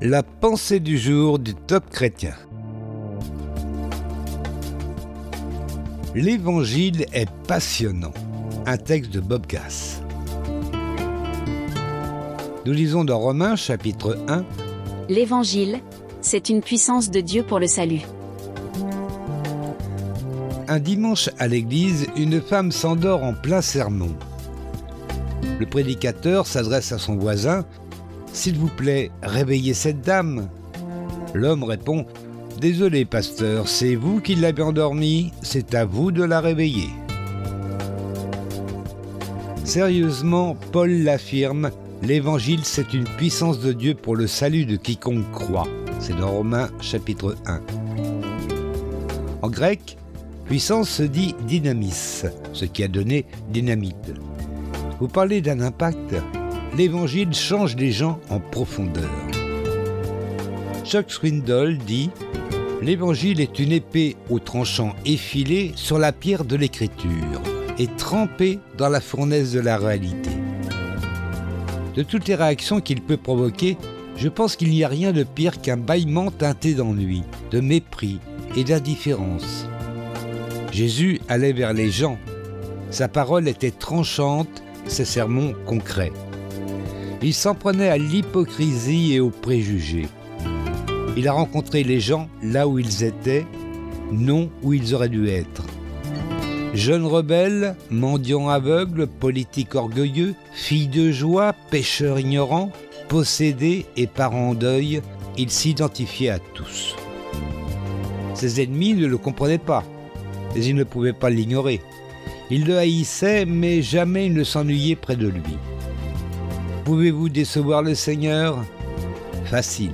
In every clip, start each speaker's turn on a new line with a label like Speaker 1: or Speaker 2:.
Speaker 1: La pensée du jour du top chrétien. L'évangile est passionnant. Un texte de Bob Gass. Nous lisons dans Romains chapitre 1.
Speaker 2: L'évangile, c'est une puissance de Dieu pour le salut.
Speaker 1: Un dimanche à l'église, une femme s'endort en plein sermon. Le prédicateur s'adresse à son voisin s'il vous plaît, réveillez cette dame. L'homme répond Désolé, pasteur, c'est vous qui l'avez endormie, c'est à vous de la réveiller. Sérieusement, Paul l'affirme L'évangile, c'est une puissance de Dieu pour le salut de quiconque croit. C'est dans Romains chapitre 1. En grec, puissance se dit dynamis, ce qui a donné dynamite. Vous parlez d'un impact l'évangile change les gens en profondeur. Chuck Swindoll dit L'évangile est une épée au tranchant effilé sur la pierre de l'écriture et trempée dans la fournaise de la réalité. De toutes les réactions qu'il peut provoquer, je pense qu'il n'y a rien de pire qu'un bâillement teinté d'ennui, de mépris et d'indifférence. Jésus allait vers les gens. Sa parole était tranchante, ses sermons concrets. Il s'en prenait à l'hypocrisie et aux préjugés. Il a rencontré les gens là où ils étaient, non où ils auraient dû être. Jeunes rebelles, mendiants aveugles, politiques orgueilleux, filles de joie, pêcheurs ignorants, possédés et parents en deuil, il s'identifiait à tous. Ses ennemis ne le comprenaient pas, mais ils ne pouvaient pas l'ignorer. Ils le haïssaient, mais jamais il ne s'ennuyait près de lui. Pouvez-vous décevoir le Seigneur? Facile.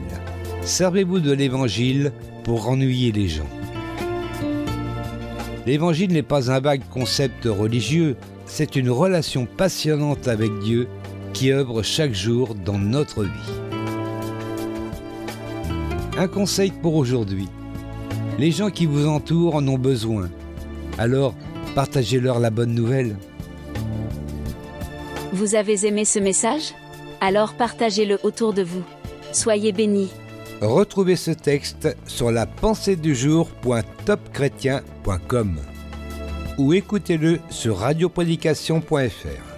Speaker 1: Servez-vous de l'Évangile pour ennuyer les gens. L'Évangile n'est pas un vague concept religieux, c'est une relation passionnante avec Dieu qui œuvre chaque jour dans notre vie. Un conseil pour aujourd'hui. Les gens qui vous entourent en ont besoin. Alors, partagez-leur la bonne nouvelle.
Speaker 2: Vous avez aimé ce message? Alors partagez-le autour de vous. Soyez bénis.
Speaker 1: Retrouvez ce texte sur la pensée du ou écoutez-le sur radioprédication.fr.